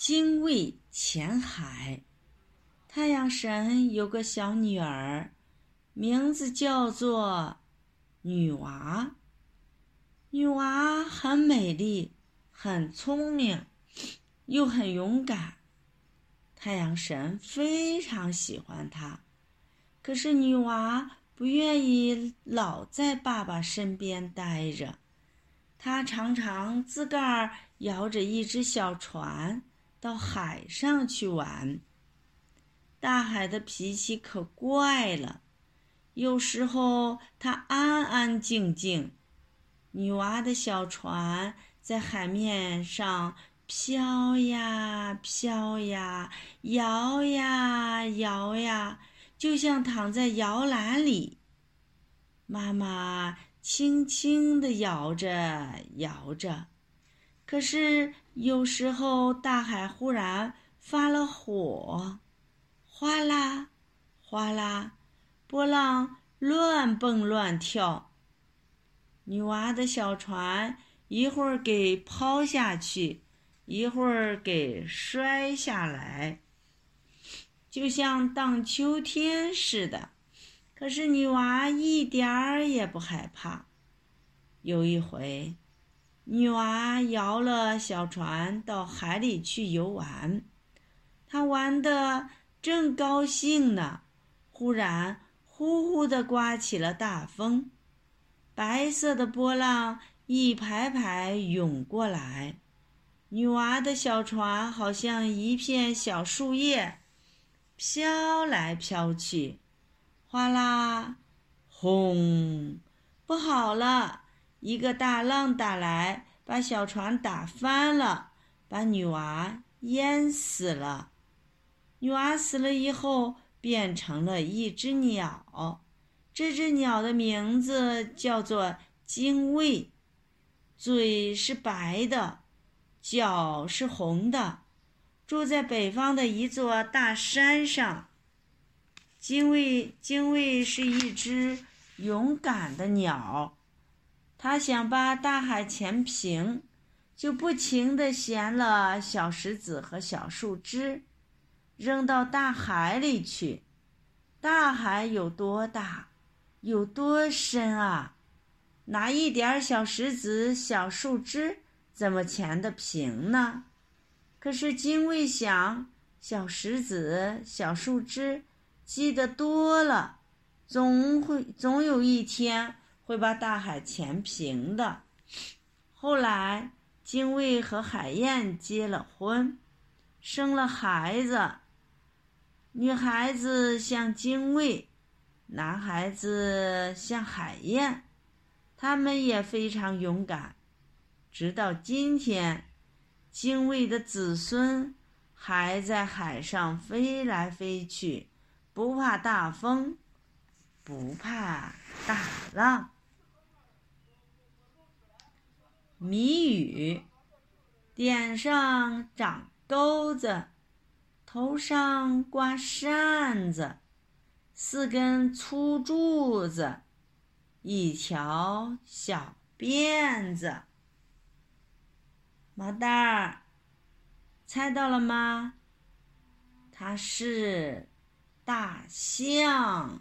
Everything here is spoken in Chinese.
精卫潜海。太阳神有个小女儿，名字叫做女娃。女娃很美丽，很聪明，又很勇敢。太阳神非常喜欢她，可是女娃不愿意老在爸爸身边待着。她常常自个儿摇着一只小船到海上去玩。大海的脾气可怪了，有时候它安安静静，女娃的小船在海面上飘呀飘呀，摇呀摇呀，就像躺在摇篮里。妈妈轻轻地摇着摇着，可是有时候大海忽然发了火。哗啦，哗啦，波浪乱蹦乱跳。女娃的小船一会儿给抛下去，一会儿给摔下来，就像荡秋天似的。可是女娃一点儿也不害怕。有一回，女娃摇了小船到海里去游玩，她玩的。正高兴呢，忽然呼呼的刮起了大风，白色的波浪一排排涌过来，女娃的小船好像一片小树叶，飘来飘去，哗啦，轰！不好了，一个大浪打来，把小船打翻了，把女娃淹死了。女娃死了以后，变成了一只鸟。这只鸟的名字叫做精卫，嘴是白的，脚是红的，住在北方的一座大山上。精卫，精卫是一只勇敢的鸟，他想把大海填平，就不停地衔了小石子和小树枝。扔到大海里去，大海有多大，有多深啊？拿一点小石子、小树枝，怎么填得平呢？可是精卫想，小石子、小树枝积得多了，总会总有一天会把大海填平的。后来，精卫和海燕结了婚，生了孩子。女孩子像精卫，男孩子像海燕，他们也非常勇敢。直到今天，精卫的子孙还在海上飞来飞去，不怕大风，不怕大浪。谜语：点上长钩子。头上挂扇子，四根粗柱子，一条小辫子。毛蛋儿，猜到了吗？它是大象。